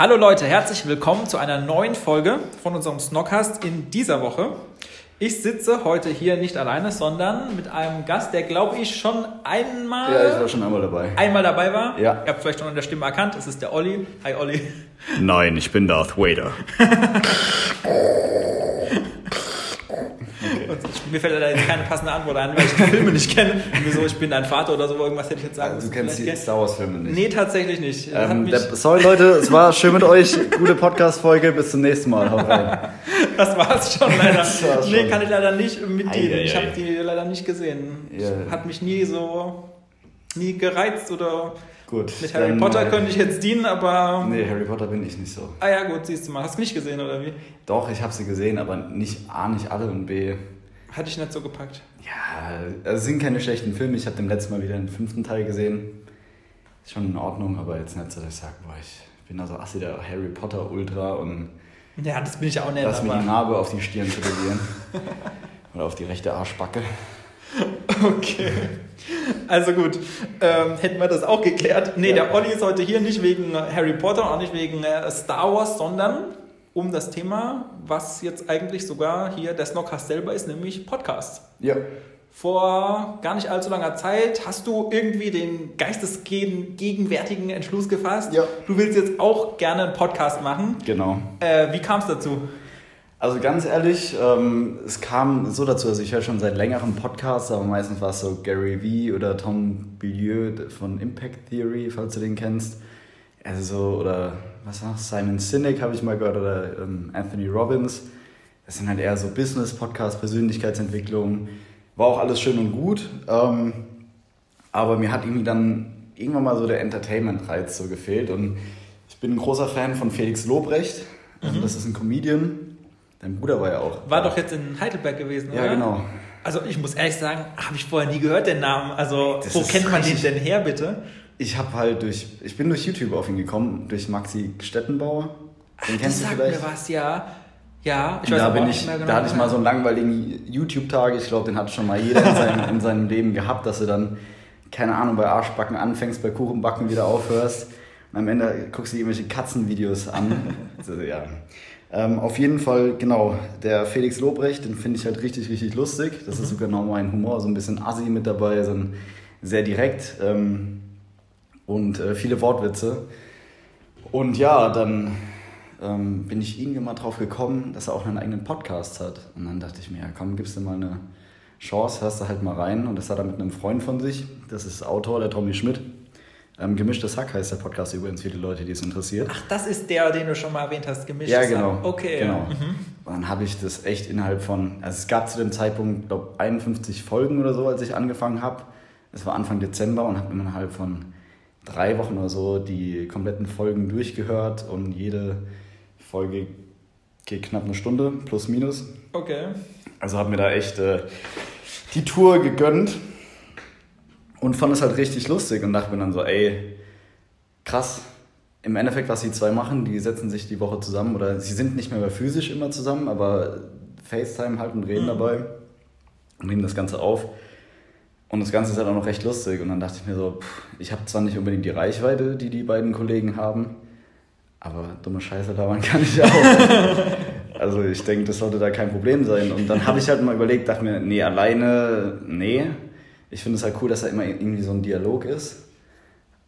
Hallo Leute, herzlich willkommen zu einer neuen Folge von unserem Snockcast in dieser Woche. Ich sitze heute hier nicht alleine, sondern mit einem Gast, der glaube ich schon einmal. Ja, ich war schon einmal dabei. Einmal dabei war. Ja. Ihr habt vielleicht schon an der Stimme erkannt. Es ist der Olli. Hi Olli. Nein, ich bin Darth Vader. Und mir fällt leider jetzt keine passende Antwort ein, weil ich die Filme nicht kenne. Wieso, ich bin dein Vater oder so, irgendwas hätte ich jetzt sagen Also, du müssen. kennst die Star Wars Filme nicht. Nee, tatsächlich nicht. Ähm, der, sorry Leute, es war schön mit euch. Gute Podcast-Folge. Bis zum nächsten Mal. Haut rein. das war's schon leider. Das war's nee, schon. kann ich leider nicht ei, Ich habe die leider nicht gesehen. Ja. Hat mich nie so, nie gereizt oder Gut. mit Harry Potter könnte ich jetzt dienen, aber... Nee, Harry Potter bin ich nicht so. Ah ja, gut, siehst du mal. Hast du nicht gesehen, oder wie? Doch, ich habe sie gesehen, aber nicht A, nicht alle und B. Hatte ich nicht so gepackt. Ja, also es sind keine schlechten Filme. Ich habe dem letzten Mal wieder den fünften Teil gesehen. Ist schon in Ordnung, aber jetzt nicht so, dass ich sage, boah, ich bin also assi der Harry Potter Ultra und Ja, das bin ich auch nicht, lass mir die. Narbe auf die Stirn tätowieren. Oder auf die rechte Arschbacke. Okay. Also gut, ähm, hätten wir das auch geklärt. Nee, Ja. der Olli ist heute hier nicht wegen Harry Potter, auch nicht wegen äh, Star Wars, sondern um das Thema, was jetzt eigentlich sogar hier der Snockcast selber ist, nämlich Podcast. Ja. Vor gar nicht allzu langer Zeit hast du irgendwie den geistesgegenwärtigen Entschluss gefasst. Ja. Du willst jetzt auch gerne einen Podcast machen. Genau. Äh, wie kam es dazu? Also ganz ehrlich, ähm, es kam so dazu, also ich höre schon seit längerem Podcasts, aber meistens war es so Gary Vee oder Tom Bilieu von Impact Theory, falls du den kennst. Also so, oder was noch, Simon Sinek habe ich mal gehört oder ähm, Anthony Robbins. Das sind halt eher so Business-Podcasts, Persönlichkeitsentwicklung. War auch alles schön und gut. Ähm, aber mir hat irgendwie dann irgendwann mal so der Entertainment-Reiz so gefehlt. Und ich bin ein großer Fan von Felix Lobrecht. Also Das ist ein Comedian. Dein Bruder war ja auch. War doch jetzt in Heidelberg gewesen, Ja, oder? genau. Also ich muss ehrlich sagen, habe ich vorher nie gehört, den Namen. Also Das wo kennt man den denn her, bitte? Ich habe halt durch, ich bin durch YouTube auf ihn gekommen, durch Maxi Stettenbauer. Den das kennst du sagt vielleicht? mir was, ja. Ja, ich weiß da, bin ich, genau. da hatte ich mal so einen langweiligen YouTube-Tag. Ich glaube, den hat schon mal jeder in seinem, in seinem Leben gehabt, dass du dann, keine Ahnung, bei Arschbacken anfängst, bei Kuchenbacken wieder aufhörst. Und am Ende guckst du dir irgendwelche Katzenvideos an. also, ja. ähm, auf jeden Fall, genau, der Felix Lobrecht, den finde ich halt richtig, richtig lustig. Das ist sogar genau mein Humor, so ein bisschen assi mit dabei, so ein sehr direkt ähm, und äh, viele Wortwitze. Und ja, dann ähm, bin ich irgendwann mal drauf gekommen, dass er auch einen eigenen Podcast hat. Und dann dachte ich mir, ja komm, gibst du mal eine Chance, hörst du halt mal rein. Und das hat er mit einem Freund von sich, das ist Autor, der Tommy Schmidt. Ähm, Gemischtes Hack heißt der Podcast übrigens für die Leute, die es interessiert. Ach, das ist der, den du schon mal erwähnt hast, gemischt. Ja, genau. Okay. Genau. Mhm. Und dann habe ich das echt innerhalb von, also es gab zu dem Zeitpunkt, glaube 51 Folgen oder so, als ich angefangen habe. Es war Anfang Dezember und habe innerhalb von drei Wochen oder so die kompletten Folgen durchgehört und jede Folge geht knapp eine Stunde, plus minus. Okay. Also habe mir da echt äh, die Tour gegönnt und fand es halt richtig lustig und dachte mir dann so, ey, krass. Im Endeffekt, was die zwei machen, die setzen sich die Woche zusammen oder sie sind nicht mehr physisch immer zusammen, aber FaceTime halt und reden Mhm. dabei und nehmen das Ganze auf. Und das Ganze ist halt auch noch recht lustig. Und dann dachte ich mir so, pff, ich habe zwar nicht unbedingt die Reichweite, die die beiden Kollegen haben, aber dumme Scheiße labern kann ich auch. also ich denke, das sollte da kein Problem sein. Und dann habe ich halt mal überlegt, dachte mir, nee, alleine, nee. Ich finde es halt cool, dass da immer irgendwie so ein Dialog ist.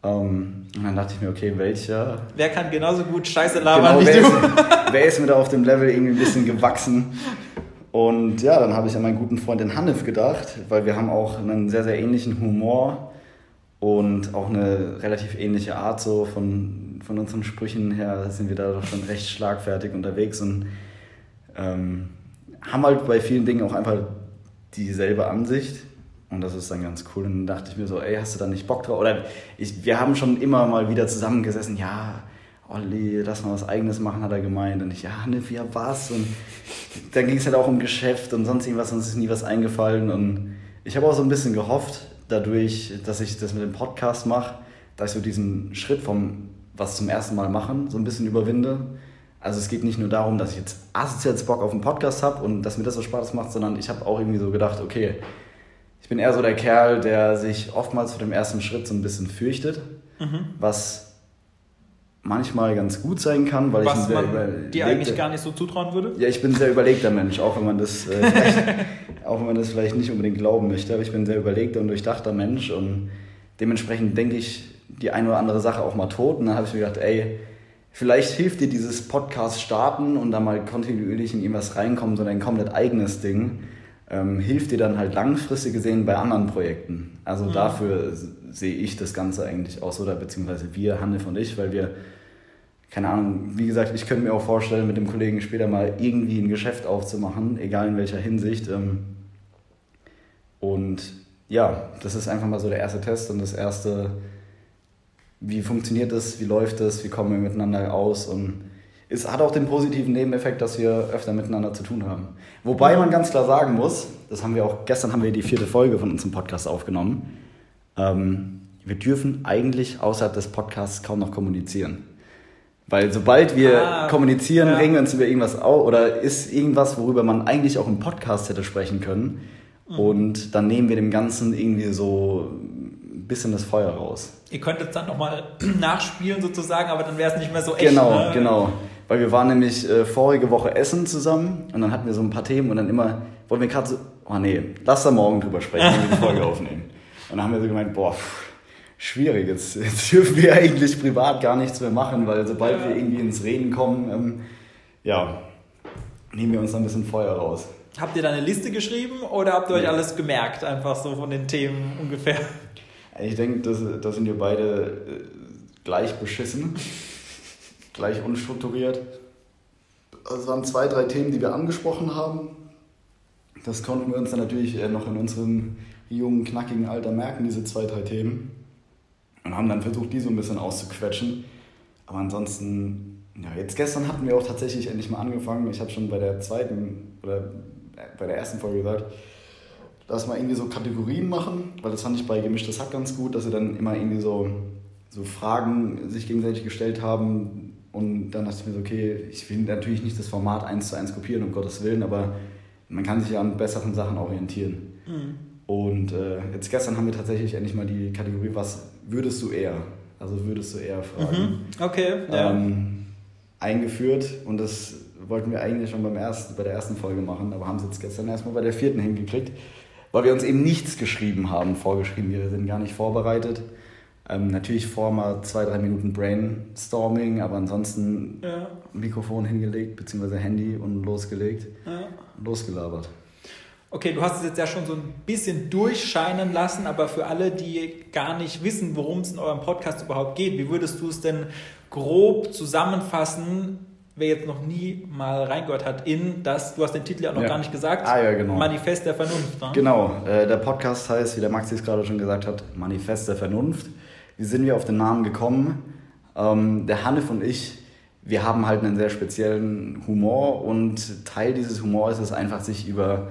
Ähm, und dann dachte ich mir, okay, welcher Wer kann genauso gut Scheiße labern Genau, wie wer, du? ist, wer ist mir da auf dem Level irgendwie ein bisschen gewachsen? Und ja, dann habe ich an meinen guten Freund den Hanif gedacht, weil wir haben auch einen sehr, sehr ähnlichen Humor und auch eine relativ ähnliche Art so von, von unseren Sprüchen her sind wir da doch schon recht schlagfertig unterwegs und ähm, haben halt bei vielen Dingen auch einfach dieselbe Ansicht. Und das ist dann ganz cool. Und dann dachte ich mir so, ey, hast du da nicht Bock drauf? Oder ich, wir haben schon immer mal wieder zusammengesessen, ja, Olli, lass mal was Eigenes machen, hat er gemeint. Und ich, ja, Hanif, ja, was? Und dann ging es halt auch um Geschäft und sonst irgendwas, uns ist nie was eingefallen. Und ich habe auch so ein bisschen gehofft, dadurch, dass ich das mit dem Podcast mache, dass ich so diesen Schritt vom was zum ersten Mal machen so ein bisschen überwinde. Also es geht nicht nur darum, dass ich jetzt assoziiertes Bock auf einen Podcast habe und dass mir das so Spaß macht, sondern ich habe auch irgendwie so gedacht, okay, ich bin eher so der Kerl, der sich oftmals vor dem ersten Schritt so ein bisschen fürchtet, mhm. was manchmal ganz gut sein kann, weil was ich man dir eigentlich gar nicht so zutrauen würde. Ja, ich bin ein sehr überlegter Mensch, auch wenn man das äh, auch wenn man das vielleicht nicht unbedingt glauben möchte, aber ich bin ein sehr überlegter und durchdachter Mensch und dementsprechend denke ich die eine oder andere Sache auch mal tot. Und dann habe ich mir gedacht, ey, vielleicht hilft dir dieses Podcast starten und da mal kontinuierlich in irgendwas reinkommen, so ein komplett eigenes Ding. Ähm, hilft dir dann halt langfristig gesehen bei anderen Projekten. Also mhm. dafür sehe ich das Ganze eigentlich auch so, oder beziehungsweise wir, Hanne und ich, weil wir, keine Ahnung, wie gesagt, ich könnte mir auch vorstellen, mit dem Kollegen später mal irgendwie ein Geschäft aufzumachen, egal in welcher Hinsicht. Ähm, und ja, das ist einfach mal so der erste Test und das erste wie funktioniert das, wie läuft das, wie kommen wir miteinander aus und es hat auch den positiven Nebeneffekt, dass wir öfter miteinander zu tun haben. Wobei man ganz klar sagen muss, das haben wir auch, gestern haben wir die vierte Folge von unserem Podcast aufgenommen, ähm, wir dürfen eigentlich außerhalb des Podcasts kaum noch kommunizieren. Weil sobald wir ah, kommunizieren, ja. regen wir uns über irgendwas auf oder ist irgendwas, worüber man eigentlich auch im Podcast hätte sprechen können. Mhm. Und dann nehmen wir dem Ganzen irgendwie so bisschen das Feuer raus. Ihr könntet dann nochmal nachspielen sozusagen, aber dann wäre es nicht mehr so echt. Genau, ne? genau. Weil wir waren nämlich äh, vorige Woche essen zusammen und dann hatten wir so ein paar Themen und dann immer, wollten wir gerade so, oh nee, lass da morgen drüber sprechen, wenn wir die Folge aufnehmen. Und dann haben wir so gemeint, boah, pff, schwierig, jetzt, jetzt dürfen wir eigentlich privat gar nichts mehr machen, weil sobald ja. wir irgendwie ins Reden kommen, ähm, ja, nehmen wir uns ein bisschen Feuer raus. Habt ihr da eine Liste geschrieben oder habt ihr euch alles gemerkt, einfach so von den Themen ungefähr? Ich denke, da sind wir beide äh, gleich beschissen, gleich unstrukturiert. Es waren zwei, drei Themen, die wir angesprochen haben. Das konnten wir uns dann natürlich äh, noch in unserem jungen, knackigen Alter merken, diese zwei, drei Themen. Und haben dann versucht, die so ein bisschen auszuquetschen. Aber ansonsten, ja, jetzt gestern hatten wir auch tatsächlich endlich mal angefangen. Ich habe schon bei der zweiten oder äh, bei der ersten Folge gesagt, lass mal irgendwie so Kategorien machen, weil das fand ich bei Gemischtes Hack ganz gut, dass sie dann immer irgendwie so, so Fragen sich gegenseitig gestellt haben und dann dachte ich mir so, okay, ich will natürlich nicht das Format eins zu eins kopieren, um Gottes Willen, aber man kann sich ja an besseren Sachen orientieren. Mhm. Und äh, jetzt gestern haben wir tatsächlich endlich mal die Kategorie, was würdest du eher? Also würdest du eher fragen. Mhm. Okay, ja. Ähm, eingeführt und das wollten wir eigentlich schon beim ersten, bei der ersten Folge machen, aber haben es jetzt gestern erstmal bei der vierten hingekriegt weil wir uns eben nichts geschrieben haben, vorgeschrieben. Wir sind gar nicht vorbereitet. Ähm, natürlich vor mal zwei, drei Minuten Brainstorming, aber ansonsten ja. Mikrofon hingelegt, beziehungsweise Handy und losgelegt, ja. losgelabert. Okay, du hast es jetzt ja schon so ein bisschen durchscheinen lassen, aber für alle, die gar nicht wissen, worum es in eurem Podcast überhaupt geht, wie würdest du es denn grob zusammenfassen, wer jetzt noch nie mal reingehört hat, in das, du hast den Titel ja noch ja. gar nicht gesagt, ah, ja, genau. Manifest der Vernunft. Ne? Genau, äh, der Podcast heißt, wie der Maxi es gerade schon gesagt hat, Manifest der Vernunft. Wie sind wir auf den Namen gekommen? Ähm, der Hanif und ich, wir haben halt einen sehr speziellen Humor und Teil dieses Humors ist es einfach, sich über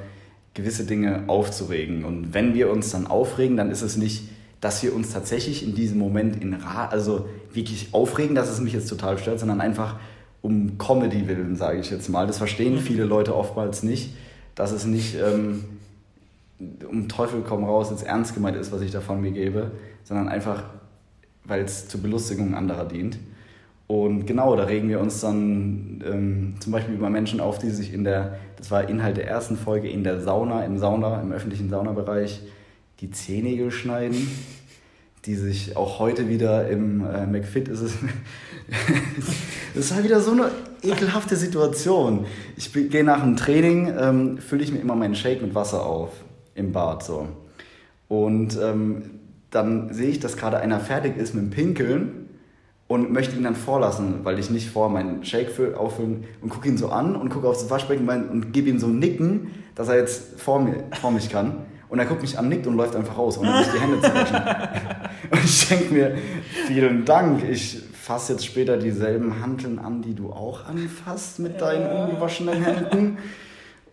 gewisse Dinge aufzuregen. Und wenn wir uns dann aufregen, dann ist es nicht, dass wir uns tatsächlich in diesem Moment in Ra also wirklich aufregen, dass es mich jetzt total stört, sondern einfach um Comedy willen, sage ich jetzt mal. Das verstehen mhm. viele Leute oftmals nicht, dass es nicht ähm, um Teufel komm raus jetzt ernst gemeint ist, was ich da von mir gebe, sondern einfach, weil es zur Belustigung anderer dient. Und genau, da regen wir uns dann ähm, zum Beispiel über Menschen auf, die sich in der, das war Inhalt der ersten Folge, in der Sauna, im Sauna, im öffentlichen Saunabereich, die Zehennägel schneiden die sich auch heute wieder im äh, McFit ist es. das war wieder so eine ekelhafte Situation. Ich gehe nach einem Training, ähm, fülle ich mir immer meinen Shake mit Wasser auf im Bad so. Und ähm, dann sehe ich, dass gerade einer fertig ist mit dem Pinkeln und möchte ihn dann vorlassen, weil ich nicht vor meinen Shake auffüllen und gucke ihn so an und gucke aufs Waschbecken und gebe ihm so ein Nicken, dass er jetzt vor, mir, vor mich kann. Und er guckt mich an, nickt und läuft einfach raus, ohne sich die Hände zu waschen. und ich denke mir, vielen Dank, ich fass jetzt später dieselben Hanteln an, die du auch anfasst mit deinen ungewaschenen Händen.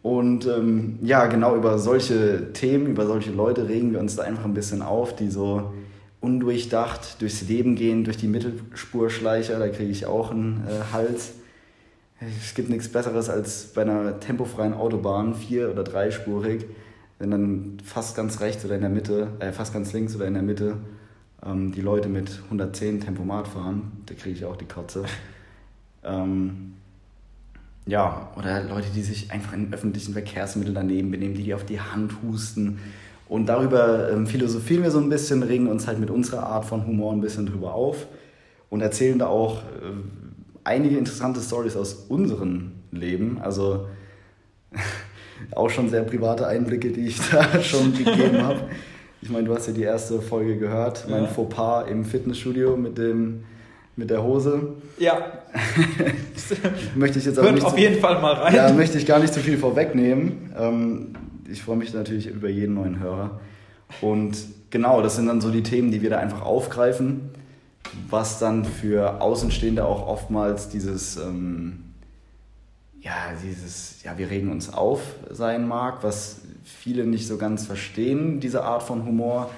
Und ähm, ja, genau über solche Themen, über solche Leute regen wir uns da einfach ein bisschen auf, die so undurchdacht durchs Leben gehen, durch die Mittelspurschleicher, da kriege ich auch einen äh, Hals. Es gibt nichts Besseres als bei einer tempofreien Autobahn, vier- oder dreispurig, wenn dann fast ganz rechts oder in der Mitte, äh, fast ganz links oder in der Mitte ähm, die Leute mit 110 Tempomat fahren, da kriege ich auch die Kotze. ähm, ja, oder Leute, die sich einfach in öffentlichen Verkehrsmitteln daneben benehmen, die dir auf die Hand husten. Und darüber ähm, philosophieren wir so ein bisschen, regen uns halt mit unserer Art von Humor ein bisschen drüber auf und erzählen da auch äh, einige interessante Stories aus unserem Leben. Also auch schon sehr private Einblicke, die ich da schon gegeben habe. Ich meine, du hast ja die erste Folge gehört, mein Ja. Fauxpas im Fitnessstudio mit, dem, mit der Hose. Ja, Möchte ich jetzt auch hört nicht auf zu- jeden Fall mal rein. Ja, möchte ich gar nicht zu viel vorwegnehmen. Ähm, ich freue mich natürlich über jeden neuen Hörer. Und genau, das sind dann so die Themen, die wir da einfach aufgreifen, was dann für Außenstehende auch oftmals dieses, ähm, ja, dieses, ja, wir regen uns auf sein mag, was viele nicht so ganz verstehen, diese Art von Humor.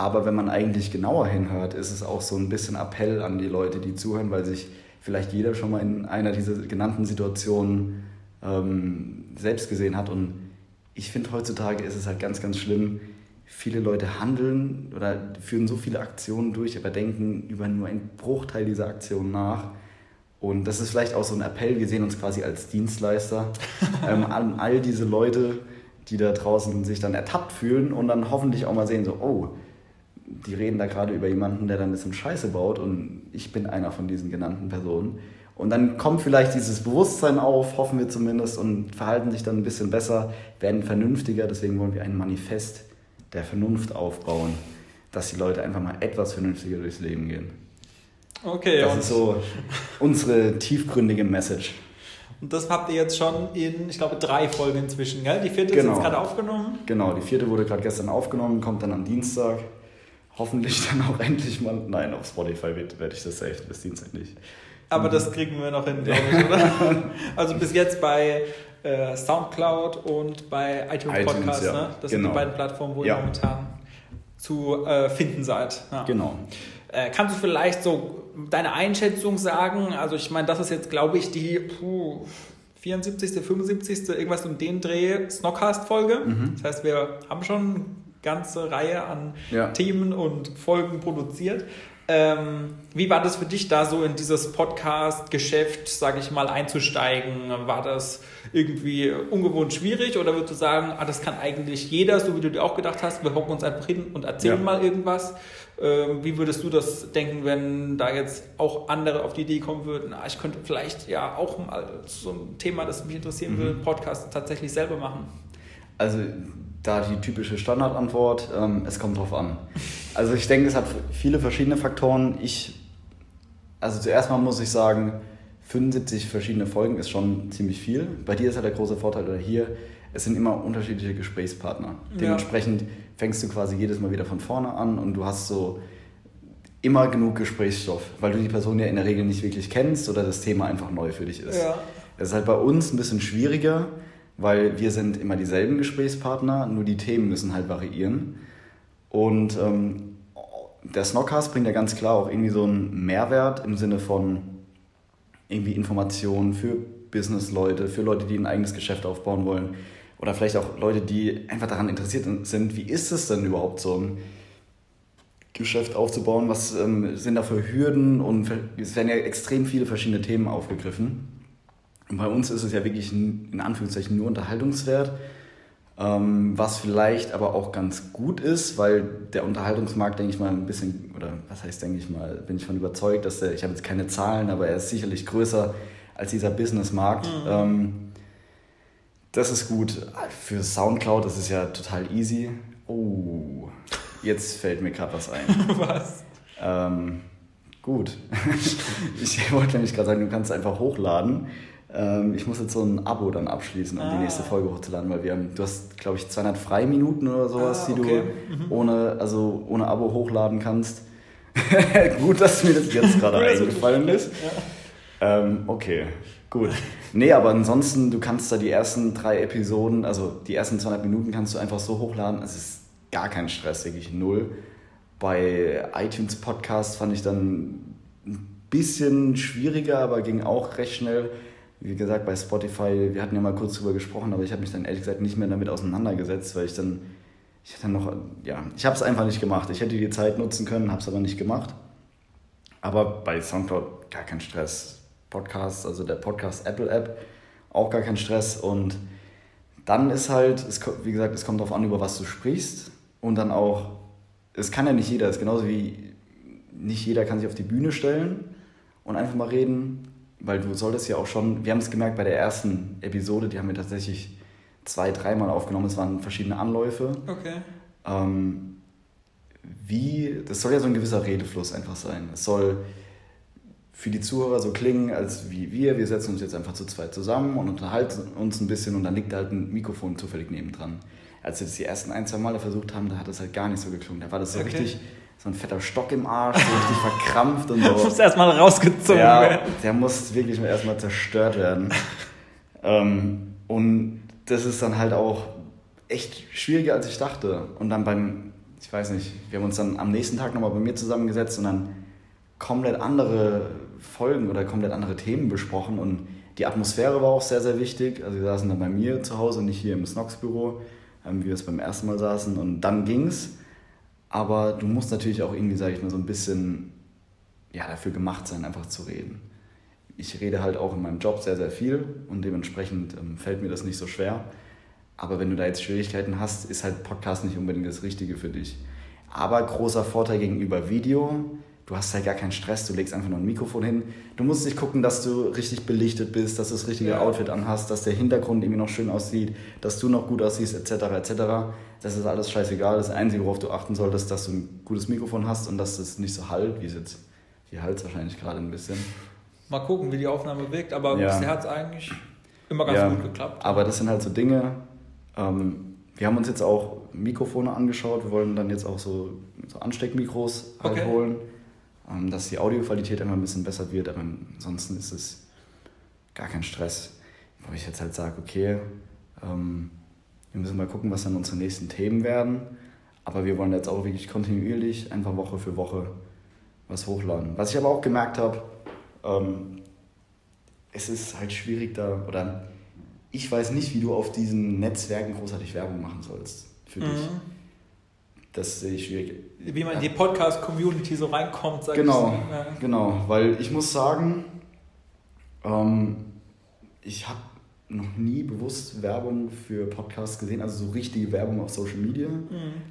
Aber wenn man eigentlich genauer hinhört, ist es auch so ein bisschen Appell an die Leute, die zuhören, weil sich vielleicht jeder schon mal in einer dieser genannten Situationen ähm, selbst gesehen hat. Und ich finde, heutzutage ist es halt ganz, ganz schlimm. Viele Leute handeln oder führen so viele Aktionen durch, aber denken über nur einen Bruchteil dieser Aktionen nach. Und das ist vielleicht auch so ein Appell, wir sehen uns quasi als Dienstleister ähm, an all diese Leute, die da draußen sich dann ertappt fühlen und dann hoffentlich auch mal sehen, so, oh, die reden da gerade über jemanden, der da ein bisschen Scheiße baut und ich bin einer von diesen genannten Personen. Und dann kommt vielleicht dieses Bewusstsein auf, hoffen wir zumindest, und verhalten sich dann ein bisschen besser, werden vernünftiger. Deswegen wollen wir ein Manifest der Vernunft aufbauen, dass die Leute einfach mal etwas vernünftiger durchs Leben gehen. Okay, Das und, ist so unsere tiefgründige Message. und das habt ihr jetzt schon in, ich glaube, drei Folgen inzwischen, gell? Die vierte ist Genau. jetzt gerade aufgenommen. Genau, die vierte wurde gerade gestern aufgenommen, kommt dann am Dienstag. Hoffentlich dann auch endlich mal. Nein, auf Spotify werde ich das safe bis Dienstag nicht. Aber Mhm. das kriegen wir noch hin, glaube ich, oder? also bis jetzt bei äh, Soundcloud und bei iTunes, iTunes, Podcast, ja. ne? Das sind Genau. die beiden Plattformen, wo Ja. ihr momentan zu äh, finden seid. Ja. Genau. Äh, kannst du vielleicht so deine Einschätzung sagen? Also ich meine, das ist jetzt, glaube ich, die puh, 74., 75., irgendwas um den Dreh Snockcast-Folge. Das heißt, wir haben schon ganze Reihe an Ja. Themen und Folgen produziert. Ähm, wie war das für dich da so in dieses Podcast-Geschäft, sage ich mal, einzusteigen? War das irgendwie ungewohnt schwierig oder würdest du sagen, ah, das kann eigentlich jeder, so wie du dir auch gedacht hast, wir hocken uns einfach hin und erzählen Ja. mal irgendwas? Ähm, wie würdest du das denken, wenn da jetzt auch andere auf die Idee kommen würden, ah, ich könnte vielleicht ja auch mal so ein Thema, das mich interessieren will, Podcast tatsächlich selber machen? Also da die typische Standardantwort, ähm, es kommt drauf an. Also ich denke, es hat viele verschiedene Faktoren. Ich, also zuerst mal muss ich sagen, 75 verschiedene Folgen ist schon ziemlich viel. Bei dir ist ja der große Vorteil, oder hier, es sind immer unterschiedliche Gesprächspartner. Ja. Dementsprechend fängst du quasi jedes Mal wieder von vorne an und du hast so immer genug Gesprächsstoff, weil du die Person ja in der Regel nicht wirklich kennst oder das Thema einfach neu für dich ist. Ja. Es ist halt bei uns ein bisschen schwieriger, weil wir sind immer dieselben Gesprächspartner, nur die Themen müssen halt variieren. Und ähm, der Snockcast bringt ja ganz klar auch irgendwie so einen Mehrwert im Sinne von irgendwie Informationen für Businessleute, für Leute, die ein eigenes Geschäft aufbauen wollen. Oder vielleicht auch Leute, die einfach daran interessiert sind, wie ist es denn überhaupt so ein Geschäft aufzubauen? Was ähm, sind da für Hürden? Und es werden ja extrem viele verschiedene Themen aufgegriffen. Und bei uns ist es ja wirklich in Anführungszeichen nur Unterhaltungswert, ähm, was vielleicht aber auch ganz gut ist, weil der Unterhaltungsmarkt, denke ich mal, ein bisschen, oder was heißt, denke ich mal, bin ich von überzeugt, dass der, ich habe jetzt keine Zahlen, aber er ist sicherlich größer als dieser Businessmarkt. Ähm, das ist gut. Für Soundcloud das ist ja total easy. Oh, jetzt fällt mir gerade was ein. Was? Ähm, gut. ich wollte nämlich gerade sagen, du kannst einfach hochladen. Ähm, ich muss jetzt so ein Abo dann abschließen, um Ah. die nächste Folge hochzuladen, weil wir haben, du hast, glaube ich, 200 Freiminuten oder sowas, Ah, die okay. du ohne, also ohne Abo hochladen kannst. gut, dass mir das jetzt gerade eingefallen ist. Ähm, okay, gut. Nee, aber ansonsten, du kannst da die ersten drei Episoden, also die ersten 200 Minuten kannst du einfach so hochladen. Es ist gar kein Stress, wirklich null. Bei iTunes Podcast fand ich dann ein bisschen schwieriger, aber ging auch recht schnell. Wie gesagt, bei Spotify, wir hatten ja mal kurz drüber gesprochen, aber ich habe mich dann ehrlich gesagt nicht mehr damit auseinandergesetzt, weil ich dann, ich hatte noch, ja, ich habe es einfach nicht gemacht. Ich hätte die Zeit nutzen können, habe es aber nicht gemacht. Aber bei Soundcloud gar kein Stress. Podcast, also der Podcast Apple App, auch gar kein Stress. Und dann ist halt, es, wie gesagt, es kommt darauf an, über was du sprichst. Und dann auch, es kann ja nicht jeder, es ist genauso wie nicht jeder kann sich auf die Bühne stellen und einfach mal reden, weil du solltest ja auch schon, wir haben es gemerkt bei der ersten Episode, die haben wir tatsächlich zwei, dreimal aufgenommen, es waren verschiedene Anläufe. Okay. Ähm, wie, das soll ja so ein gewisser Redefluss einfach sein. Es soll für die Zuhörer so klingen, als wie wir, wir setzen uns jetzt einfach zu zweit zusammen und unterhalten uns ein bisschen und dann liegt da halt ein Mikrofon zufällig nebendran. Als wir das die ersten ein, zwei Male versucht haben, da hat das halt gar nicht so geklungen. Da war das so Okay. richtig, so ein fetter Stock im Arsch, so richtig verkrampft und Du so. musst erstmal rausgezogen Ja, werden. der muss wirklich mal erstmal zerstört werden. ähm, und das ist dann halt auch echt schwieriger, als ich dachte. Und dann beim, ich weiß nicht, wir haben uns dann am nächsten Tag nochmal bei mir zusammengesetzt und dann komplett andere Folgen oder komplett andere Themen besprochen. Und die Atmosphäre war auch sehr, sehr wichtig. Also wir saßen dann bei mir zu Hause, nicht hier im Snox-Büro, ähm, wie wir es beim ersten Mal saßen. Und dann ging's. Aber du musst natürlich auch irgendwie, sage ich mal, so ein bisschen ja, dafür gemacht sein, einfach zu reden. Ich rede halt auch in meinem Job sehr, sehr viel und dementsprechend ähm, fällt mir das nicht so schwer. Aber wenn du da jetzt Schwierigkeiten hast, ist halt Podcast nicht unbedingt das Richtige für dich. Aber großer Vorteil gegenüber Video, du hast halt gar keinen Stress, du legst einfach nur ein Mikrofon hin. Du musst nicht gucken, dass du richtig belichtet bist, dass du das richtige Ja. Outfit anhast, dass der Hintergrund irgendwie noch schön aussieht, dass du noch gut aussiehst, etc. etc. Das ist alles scheißegal. Das Einzige, worauf du achten solltest, dass du ein gutes Mikrofon hast und dass es nicht so halt, wie es jetzt, hier halt wahrscheinlich gerade ein bisschen. Mal gucken, wie die Aufnahme wirkt, aber Ja. bisher hat es eigentlich immer ganz Ja, gut geklappt. Aber das sind halt so Dinge. Ähm, wir haben uns jetzt auch Mikrofone angeschaut. Wir wollen dann jetzt auch so, so Ansteckmikros halt Okay. holen, dass die Audioqualität immer ein bisschen besser wird. Aber ansonsten ist es gar kein Stress. Wo ich jetzt halt sage, okay, ähm, wir müssen mal gucken, was dann unsere nächsten Themen werden. Aber wir wollen jetzt auch wirklich kontinuierlich, einfach Woche für Woche, was hochladen. Was ich aber auch gemerkt habe, ähm, es ist halt schwierig da, oder ich weiß nicht, wie du auf diesen Netzwerken großartig Werbung machen sollst für dich. Mhm. Das sehe ich schwierig. Wie man in die Podcast-Community so reinkommt, sag Genau, ich. Ja. genau, weil ich muss sagen, ähm, ich habe noch nie bewusst Werbung für Podcasts gesehen, also so richtige Werbung auf Social Media.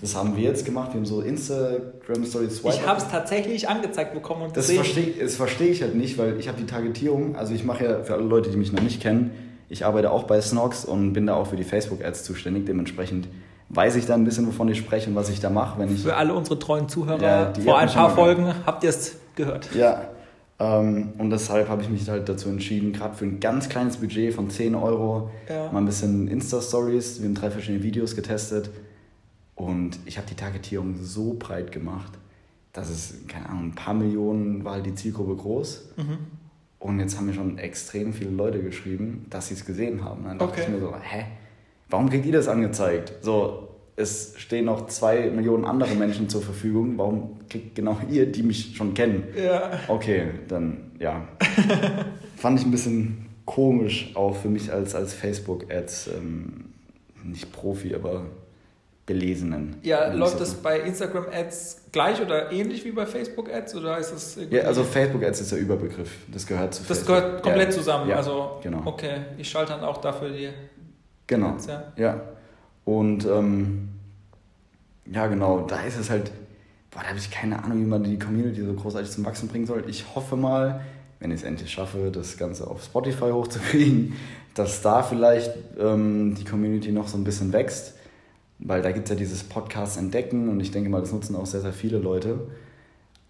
Das haben wir jetzt gemacht, wir haben so Instagram Stories Mhm. Ich habe es tatsächlich angezeigt bekommen und Das gesehen. verstehe das versteh ich halt nicht, weil ich habe die Targetierung, also ich mache ja für alle Leute, die mich noch nicht kennen, ich arbeite auch bei Snox und bin da auch für die Facebook-Ads zuständig. Dementsprechend weiß ich da ein bisschen, wovon ich spreche und was ich da mache, wenn ich. Für alle unsere treuen Zuhörer, Ja, die vor ein paar Folgen habt ihr es gehört. Ja, ähm, und deshalb habe ich mich halt dazu entschieden, gerade für ein ganz kleines Budget von 10 Euro Ja. mal ein bisschen Insta-Stories. Wir haben drei verschiedene Videos getestet und ich habe die Targetierung so breit gemacht, dass es, keine Ahnung, ein paar Millionen war halt die Zielgruppe groß. Mhm. Und jetzt haben mir schon extrem viele Leute geschrieben, dass sie es gesehen haben. Dann dachte Okay. ich mir so, hä, warum kriegt ihr das angezeigt? So, es stehen noch zwei Millionen andere Menschen zur Verfügung. Warum kriegt genau ihr, die mich schon kennen? Ja. Okay, dann ja. Fand ich ein bisschen komisch, auch für mich als, als Facebook-Ads, ähm, nicht Profi, aber Belesenen. Ja, läuft das bei Instagram-Ads gleich oder ähnlich wie bei Facebook-Ads oder ist das Ja, also Facebook-Ads ist der Überbegriff. Das gehört zu Das Facebook. gehört komplett ja. zusammen. Ja, also, genau. okay, ich schalte dann auch dafür die Genau. Ja. Und ähm, ja, genau, da ist es halt, boah, da habe ich keine Ahnung, wie man die Community so großartig zum Wachsen bringen soll. Ich hoffe mal, wenn ich es endlich schaffe, das Ganze auf Spotify hochzukriegen, dass da vielleicht ähm, die Community noch so ein bisschen wächst. Weil da gibt es ja dieses Podcast entdecken und ich denke mal, das nutzen auch sehr, sehr viele Leute.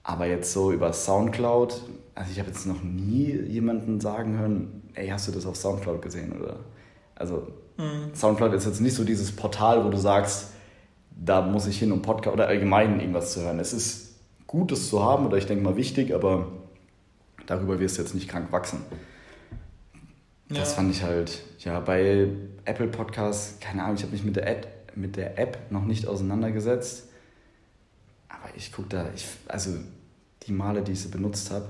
Aber jetzt so über Soundcloud, also ich habe jetzt noch nie jemanden sagen hören, ey, hast du das auf Soundcloud gesehen? Oder also Mhm. Soundcloud ist jetzt nicht so dieses Portal, wo du sagst, da muss ich hin, um Podcast oder allgemein irgendwas zu hören. Es ist gut, das zu haben oder ich denke mal wichtig, aber darüber wirst du jetzt nicht krank wachsen. Das Ja. fand ich halt, ja, bei Apple Podcasts, keine Ahnung, ich habe mich mit der, Ad, mit der App noch nicht auseinandergesetzt. Aber ich gucke da, ich, also die Male, die ich sie benutzt habe,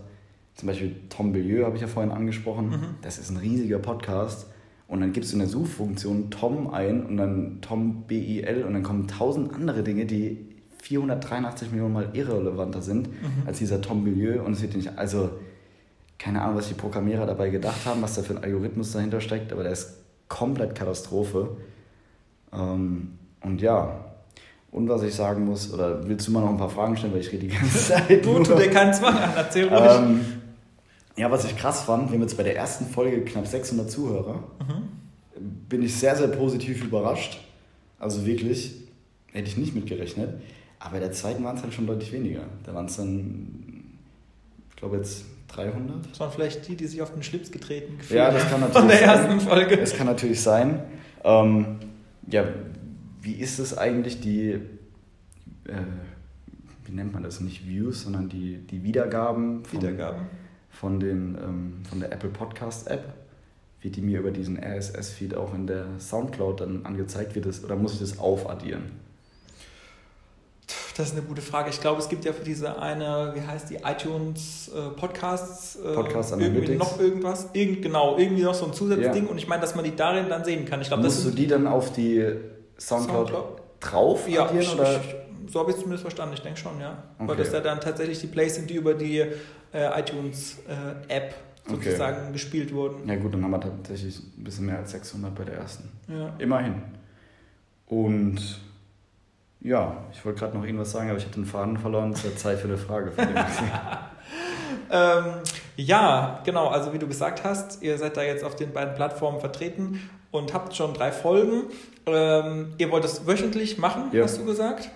zum Beispiel Tom Billieu habe ich ja vorhin angesprochen, Mhm. das ist ein riesiger Podcast. Und dann gibst du in der Suchfunktion Tom ein und dann Tom B-I-L und dann kommen tausend andere Dinge, die 483 Millionen Mal irrelevanter sind Mhm. als dieser Tom Billieu. Und es wird nicht, also keine Ahnung, was die Programmierer dabei gedacht haben, was da für ein Algorithmus dahinter steckt, aber der ist komplett Katastrophe. Ähm, und ja, und was ich sagen muss, oder willst du mal noch ein paar Fragen stellen, weil ich rede die ganze Zeit. Du, tu dir keinen Zwang an, erzähl ruhig. Ähm, ja, was ich krass fand, wir haben jetzt bei der ersten Folge knapp 600 Zuhörer. Bin ich sehr, sehr positiv überrascht. Also wirklich, hätte ich nicht mitgerechnet. Aber bei der zweiten waren es halt schon deutlich weniger. Da waren es dann, ich glaube jetzt 300. Das waren vielleicht die, die sich auf den Schlips getreten gefühlt Ja, das haben kann von natürlich der sein. ersten Folge. Es kann natürlich sein. Ähm, ja, wie ist es eigentlich, die, äh, wie nennt man das, nicht Views, sondern die, die Wiedergaben von, Wiedergaben. Von, den, ähm, von der Apple Podcast App? Wird die mir über diesen RSS-Feed auch in der Soundcloud dann angezeigt? Wird das, oder muss ich das aufaddieren? Das ist eine gute Frage. Ich glaube, es gibt ja für diese eine, wie heißt die, iTunes äh, Podcasts, äh, Podcast irgendwie noch irgendwas. Irgend, genau, irgendwie noch so ein Zusatzding. Ja. Und ich meine, dass man die darin dann sehen kann. Ich glaube, das Musst du ist die dann auf die Soundcloud, Soundcloud. drauf Ja, addieren? ich, oder? ich, so habe ich es zumindest verstanden. Ich denke schon, ja. Weil Okay. das ja dann tatsächlich die Plays sind, die über die äh, iTunes-App Okay. sozusagen gespielt wurden. Ja gut, dann haben wir tatsächlich ein bisschen mehr als 600 bei der ersten. Ja. Immerhin. Und ja, ich wollte gerade noch irgendwas sagen, aber ich habe den Faden verloren. Es wird Zeit für eine Frage. Dem. Ähm, ja, genau. Also wie du gesagt hast, ihr seid da jetzt auf den beiden Plattformen vertreten und habt schon drei Folgen. Ähm, ihr wollt es wöchentlich machen, Ja. hast du gesagt.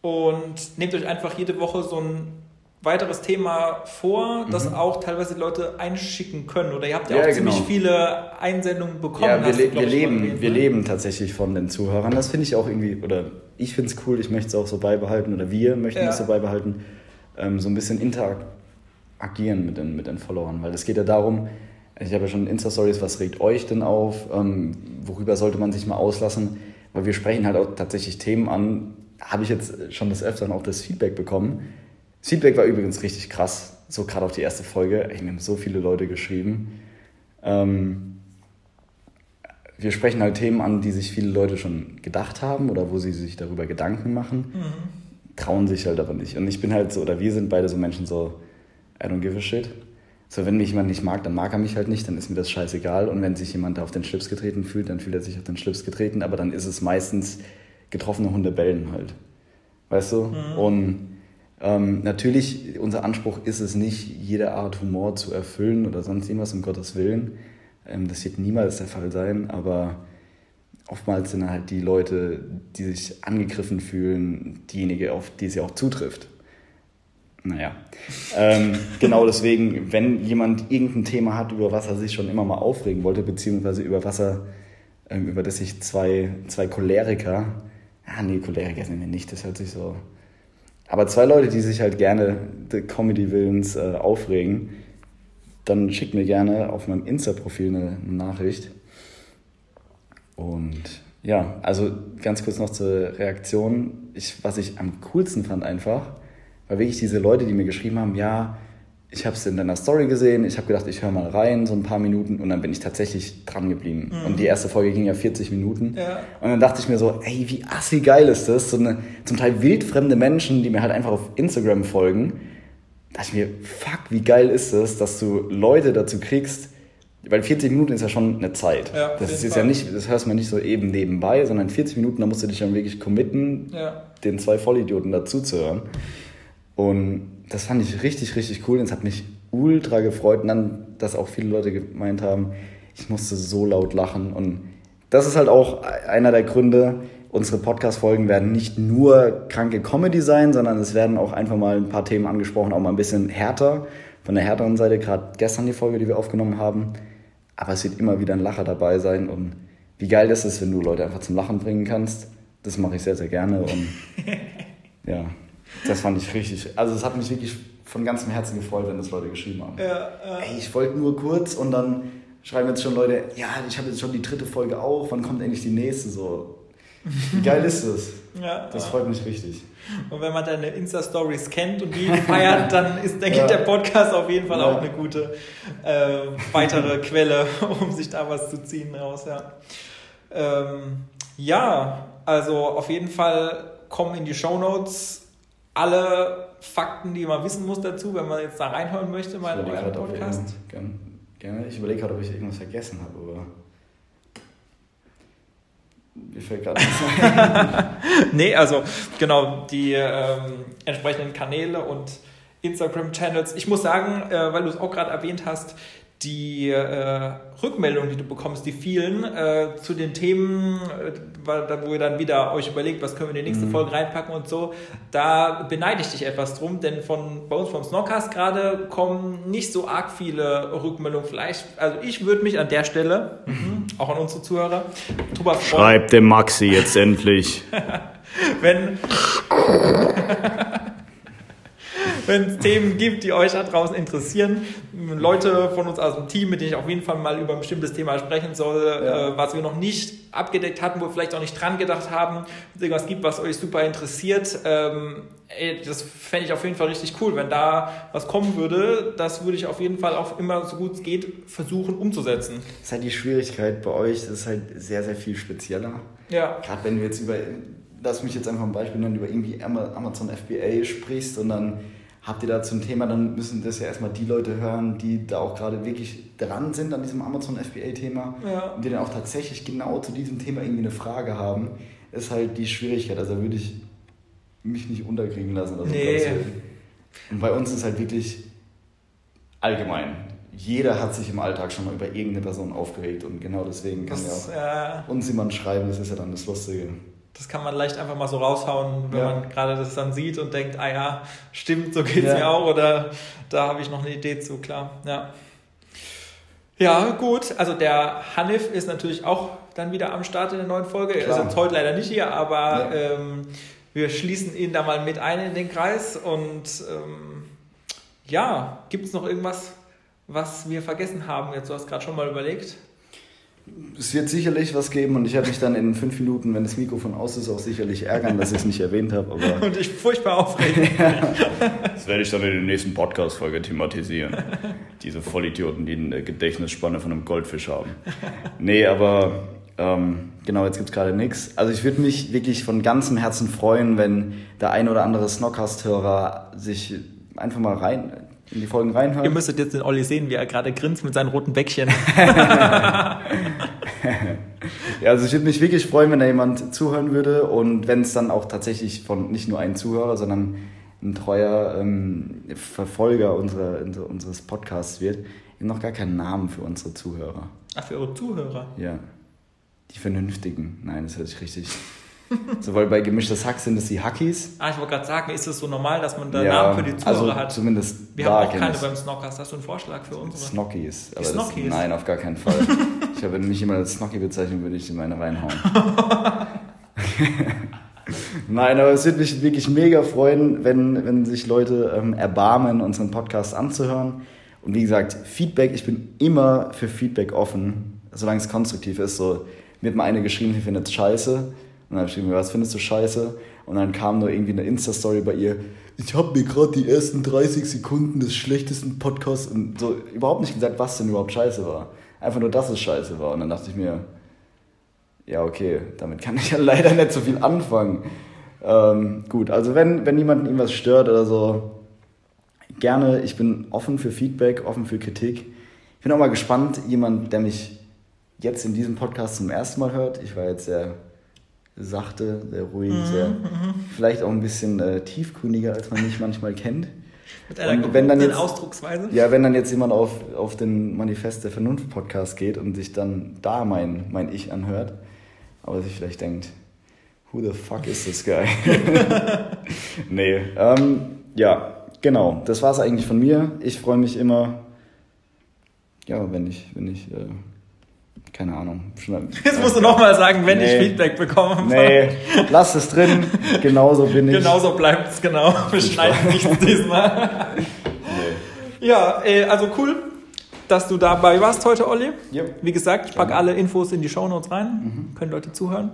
Und nehmt euch einfach jede Woche so ein weiteres Thema vor, das Mhm. auch teilweise die Leute einschicken können. Oder ihr habt ja, Ja, auch genau. ziemlich viele Einsendungen bekommen. ja, wir, le wir, leben, erwähnt, wir ne? leben tatsächlich von den Zuhörern. Das finde ich auch irgendwie, oder ich finde es cool, ich möchte es auch so beibehalten, oder wir möchten Ja. es so beibehalten, ähm, so ein bisschen interagieren mit den, mit den Followern. Weil es geht ja darum, ich habe ja schon Insta-Stories, was regt euch denn auf? Ähm, worüber sollte man sich mal auslassen? Weil wir sprechen halt auch tatsächlich Themen an, habe ich jetzt schon des Öfteren auch das Feedback bekommen. Das Feedback war übrigens richtig krass, so gerade auf die erste Folge. Ich, mir haben so viele Leute geschrieben. Ähm, wir sprechen halt Themen an, die sich viele Leute schon gedacht haben oder wo sie sich darüber Gedanken machen, trauen sich halt aber nicht. Und ich bin halt so, oder wir sind beide so Menschen so, I don't give a shit. So, wenn mich jemand nicht mag, dann mag er mich halt nicht, dann ist mir das scheißegal. Und wenn sich jemand da auf den Schlips getreten fühlt, dann fühlt er sich auf den Schlips getreten, aber dann ist es meistens getroffene Hunde bellen halt. Weißt du? Und ähm, natürlich, unser Anspruch ist es nicht, jede Art Humor zu erfüllen oder sonst irgendwas, um Gottes Willen. Ähm, das wird niemals der Fall sein, aber oftmals sind halt die Leute, die sich angegriffen fühlen, diejenige, auf die sie auch zutrifft. Naja, ähm, genau deswegen, wenn jemand irgendein Thema hat, über was er sich schon immer mal aufregen wollte, beziehungsweise über was er, ähm, über das sich zwei, zwei Choleriker, ah nee, Choleriker sind wir nicht, das hört sich so, aber zwei Leute, die sich halt gerne Comedy-Willens äh, aufregen, dann schickt mir gerne auf meinem Insta-Profil eine, eine Nachricht. Und ja, also ganz kurz noch zur Reaktion. Ich, was ich am coolsten fand einfach, war wirklich diese Leute, die mir geschrieben haben, ja, ich habe es in deiner Story gesehen, ich habe gedacht, ich höre mal rein, so ein paar Minuten und dann bin ich tatsächlich dran geblieben. Und die erste Folge ging ja 40 Minuten. Ja. Und dann dachte ich mir so, ey, wie assi geil ist das? So eine zum Teil wildfremde Menschen, die mir halt einfach auf Instagram folgen. Da dachte ich mir, fuck, wie geil ist das, dass du Leute dazu kriegst, weil 40 Minuten ist ja schon eine Zeit. Ja, das ist jetzt Fall. ja nicht, das hörst man nicht so eben nebenbei, sondern 40 Minuten, da musst du dich dann wirklich committen, Ja. den zwei Vollidioten dazuzuhören. Und das fand ich richtig, richtig cool. Und es hat mich ultra gefreut. Und dann, dass auch viele Leute gemeint haben, ich musste so laut lachen. Und das ist halt auch einer der Gründe, unsere Podcast-Folgen werden nicht nur kranke Comedy sein, sondern es werden auch einfach mal ein paar Themen angesprochen, auch mal ein bisschen härter. Von der härteren Seite, gerade gestern die Folge, die wir aufgenommen haben. Aber es wird immer wieder ein Lacher dabei sein. Und wie geil ist es, wenn du Leute einfach zum Lachen bringen kannst. Das mache ich sehr, sehr gerne. Und ja, Das fand ich richtig. Also es hat mich wirklich von ganzem Herzen gefreut, wenn das Leute geschrieben haben. Ja, ja. Ey, ich wollte nur kurz und dann schreiben jetzt schon Leute, ja, ich habe jetzt schon die dritte Folge auch, wann kommt endlich die nächste? So, wie geil ist das? Ja, Das ja. freut mich richtig. Und wenn man deine Insta-Stories kennt und die feiert, dann ist, denke Ja. der Podcast auf jeden Fall Ja. auch eine gute äh, weitere Quelle, um sich da was zu ziehen raus. Ja. Ähm, ja, also auf jeden Fall kommen in die Shownotes alle Fakten, die man wissen muss dazu, wenn man jetzt da reinhören möchte, mal in ich Podcast. irgendwas- gern- gerne. Ich überlege gerade, ob ich irgendwas vergessen habe, aber mir fällt gerade nichts ein. Nee, also genau, die ähm, entsprechenden Kanäle und Instagram-Channels. Ich muss sagen, äh, weil du es auch gerade erwähnt hast, die äh, Rückmeldungen, die du bekommst, die vielen äh, zu den Themen, äh, wo ihr dann wieder euch überlegt, was können wir in die nächste Mhm. Folge reinpacken und so, da beneide ich dich etwas drum, denn von bei uns vom Snockcast gerade kommen nicht so arg viele Rückmeldungen. Vielleicht, also ich würde mich an der Stelle, mhm, auch an unsere Zuhörer, drüber freuen. Schreib dem Maxi jetzt endlich. wenn wenn es Themen gibt, die euch da draußen interessieren, Leute von uns aus dem Team, mit denen ich auf jeden Fall mal über ein bestimmtes Thema sprechen soll, Ja. äh, was wir noch nicht abgedeckt hatten, wo wir vielleicht auch nicht dran gedacht haben, irgendwas gibt, was euch super interessiert, ähm, ey, das fände ich auf jeden Fall richtig cool, wenn da was kommen würde, das würde ich auf jeden Fall auch immer so gut es geht versuchen umzusetzen. Das ist halt die Schwierigkeit bei euch, das ist halt sehr, sehr viel spezieller. Ja, Gerade wenn du jetzt über, lass mich jetzt einfach ein Beispiel nennen, über irgendwie Ama- Amazon FBA sprichst und dann habt ihr da zum Thema, dann müssen das ja erstmal die Leute hören, die da auch gerade wirklich dran sind an diesem Amazon FBA-Thema Ja. und die dann auch tatsächlich genau zu diesem Thema irgendwie eine Frage haben, ist halt die Schwierigkeit. Also da würde ich mich nicht unterkriegen lassen. Oder so, Nee. Und bei uns ist halt wirklich allgemein. Jeder hat sich im Alltag schon mal über irgendeine Person aufgeregt und genau deswegen kann ja das, auch äh, uns jemand schreiben, das ist ja dann das Lustige. Das kann man leicht einfach mal so raushauen, wenn Ja. man gerade das dann sieht und denkt, ah ja, stimmt, so geht's Ja. mir auch oder da habe ich noch eine Idee zu, klar. Ja. Ja, gut. Also der Hanif ist natürlich auch dann wieder am Start in der neuen Folge. Er ist Klar. jetzt heute leider nicht hier, aber ähm, wir schließen ihn da mal mit ein in den Kreis. Und ähm, ja, gibt es noch irgendwas, was wir vergessen haben? Jetzt, du hast gerade schon mal überlegt. Es wird sicherlich was geben und ich werde mich dann in fünf Minuten, wenn das Mikrofon aus ist, auch sicherlich ärgern, dass ich es nicht erwähnt habe. Aber Und ich furchtbar aufregen. das werde ich dann in der nächsten Podcast-Folge thematisieren. Diese Vollidioten, die eine Gedächtnisspanne von einem Goldfisch haben. Nee, aber ähm, genau, jetzt gibt es gerade nichts. Also ich würde mich wirklich von ganzem Herzen freuen, wenn der ein oder andere Snockcast-Hörer sich einfach mal rein in die Folgen reinhört. Ihr müsstet jetzt den Olli sehen, wie er gerade grinst mit seinen roten Bäckchen. Ja, also ich würde mich wirklich freuen, wenn da jemand zuhören würde und wenn es dann auch tatsächlich von nicht nur ein Zuhörer, sondern ein treuer ähm, Verfolger unserer, unser- unseres Podcasts wird. Ich habe noch gar keinen Namen für unsere Zuhörer. Ach, für eure Zuhörer. Ja. Die Vernünftigen. Nein, das hört sich richtig. so, weil bei gemischtes Hack sind es die Hackies. Ah, ich wollte gerade sagen, ist es so normal, dass man da ja, Namen für die Zuhörer also hat? zumindest Wir haben auch keine beim Snockcast. Hast du einen Vorschlag für unsere? Snockies. Aber das, Snockies? nein, auf gar keinen Fall. ich habe, wenn mich jemand als Snocky bezeichnet, würde ich ihm eine reinhauen. nein, aber es würde mich wirklich mega freuen, wenn, wenn sich Leute ähm, erbarmen, unseren Podcast anzuhören. Und wie gesagt, Feedback, ich bin immer für Feedback offen, solange es konstruktiv ist. So, mir hat mal eine geschrieben, sie findet es scheiße. Und dann habe ich geschrieben, was findest du scheiße? Und dann kam nur irgendwie eine Insta-Story bei ihr. Ich habe mir gerade die ersten 30 Sekunden des schlechtesten Podcasts und so überhaupt nicht gesagt, was denn überhaupt scheiße war. Einfach nur, dass es scheiße war. Und dann dachte ich mir, ja, okay, damit kann ich ja leider nicht so viel anfangen. Ähm, gut, also wenn, wenn jemanden irgendwas stört oder so, gerne, ich bin offen für Feedback, offen für Kritik. Ich bin auch mal gespannt, jemand, der mich jetzt in diesem Podcast zum ersten Mal hört. Ich war jetzt sehr sachte, sehr ruhig, sehr, vielleicht auch ein bisschen äh, tiefgründiger, als man mich manchmal kennt. Mit einer Und wenn dann jetzt- Ausdrucksweise? Ja, wenn dann jetzt jemand auf, auf den Manifest der Vernunft Podcast geht und sich dann da mein, mein Ich anhört, aber sich vielleicht denkt, who the fuck is this guy? nee, ähm, ja, genau, das war's eigentlich von mir. Ich freue mich immer, ja, wenn ich, wenn ich äh, keine Ahnung. Jetzt musst du nochmal sagen, wenn ich Nee. Feedback bekomme. Nee, lass es drin. Genauso bin ich. Genauso bleibt es, genau. Wir schneiden nichts diesmal. Ja, äh, also cool, dass du dabei warst heute, Olli. Yep. Wie gesagt, ich packe alle Infos in die Shownotes rein. Können Leute zuhören.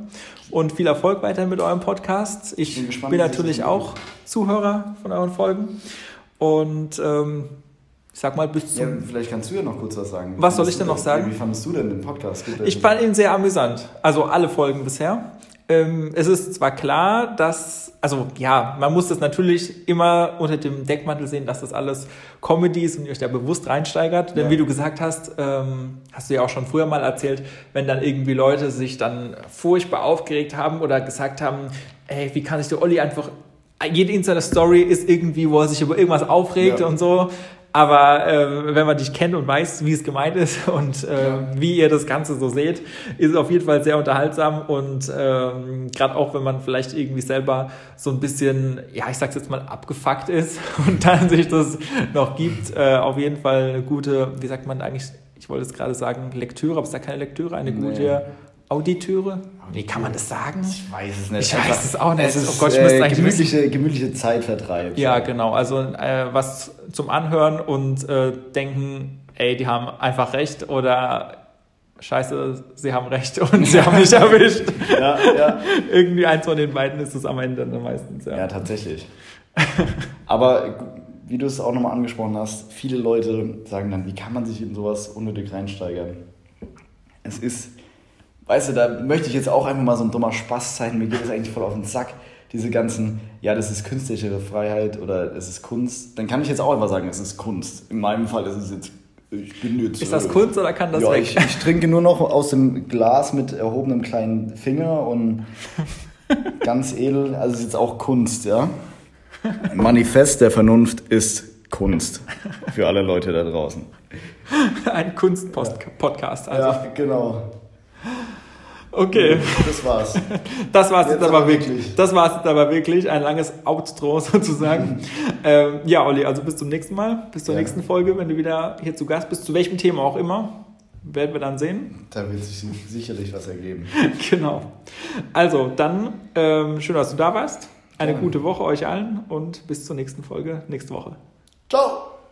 Und viel Erfolg weiter mit eurem Podcast. Ich Bin bin, gespannt, sich natürlich auch Zuhörer von euren Folgen. Und ähm, ich sag mal, bis Ja, zum. vielleicht kannst du ja noch kurz was sagen. Wie Was soll ich denn noch sagen? Wie fandest du denn den Podcast? Ich fand ihn sehr amüsant. Also alle Folgen bisher. Ähm, es ist zwar klar, dass, also ja, man muss das natürlich immer unter dem Deckmantel sehen, dass das alles Comedy ist und ihr euch da bewusst reinsteigert. Denn Ja. wie du gesagt hast, ähm, hast du ja auch schon früher mal erzählt, wenn dann irgendwie Leute sich dann furchtbar aufgeregt haben oder gesagt haben, ey, wie kann sich der Olli einfach, jede Insider-Story ist irgendwie, wo er sich über irgendwas aufregt Ja. und so. Aber äh, wenn man dich kennt und weiß, wie es gemeint ist und äh, Ja. wie ihr das Ganze so seht, ist es auf jeden Fall sehr unterhaltsam und ähm, gerade auch, wenn man vielleicht irgendwie selber so ein bisschen, ja, ich sag's jetzt mal, abgefuckt ist und dann sich das noch gibt, äh, auf jeden Fall eine gute, wie sagt man eigentlich, ich wollte es gerade sagen, Lektüre, aber es ist ja keine Lektüre, eine Nee. gute Auditüre. Wie kann man das sagen? Ich weiß es nicht. Ich weiß es auch nicht. Es ist Oh Gott, ich äh, eigentlich gemütliche, gemütliche Zeitvertreib. Ja, genau. Also äh, was zum Anhören und äh, denken, ey, die haben einfach recht oder scheiße, sie haben recht und sie haben mich erwischt. ja, ja. Irgendwie eins von den beiden ist es am Ende dann meistens. Ja. Ja, tatsächlich. Aber wie du es auch nochmal angesprochen hast, viele Leute sagen dann, wie kann man sich in sowas unnötig reinsteigern? Es ist, weißt du, da möchte ich jetzt auch einfach mal so ein dummer Spaß sein. Mir geht es eigentlich voll auf den Sack. Diese ganzen, ja, das ist künstliche Freiheit oder es ist Kunst. Dann kann ich jetzt auch einfach sagen, es ist Kunst. In meinem Fall ist es jetzt, ich bin jetzt. Ist das äh, Kunst oder kann das ja, weg? ich, ich trinke nur noch aus dem Glas mit erhobenem kleinen Finger und ganz edel. Also es ist jetzt auch Kunst, ja. Manifest der Vernunft ist Kunst. Für alle Leute da draußen. Ein Kunst-Podcast. Also. Ja, genau. Okay, Das war's. das war's jetzt, Jetzt aber wirklich. wirklich. Das war's jetzt aber wirklich. Ein langes Outro sozusagen. ähm, ja, Olli, also bis zum nächsten Mal, bis zur Ja. nächsten Folge, wenn du wieder hier zu Gast bist, zu welchem Thema auch immer, werden wir dann sehen. Da wird sich sicherlich was ergeben. Genau. Also, dann ähm, schön, dass du da warst. Eine Gerne. gute Woche euch allen und bis zur nächsten Folge nächste Woche. Ciao!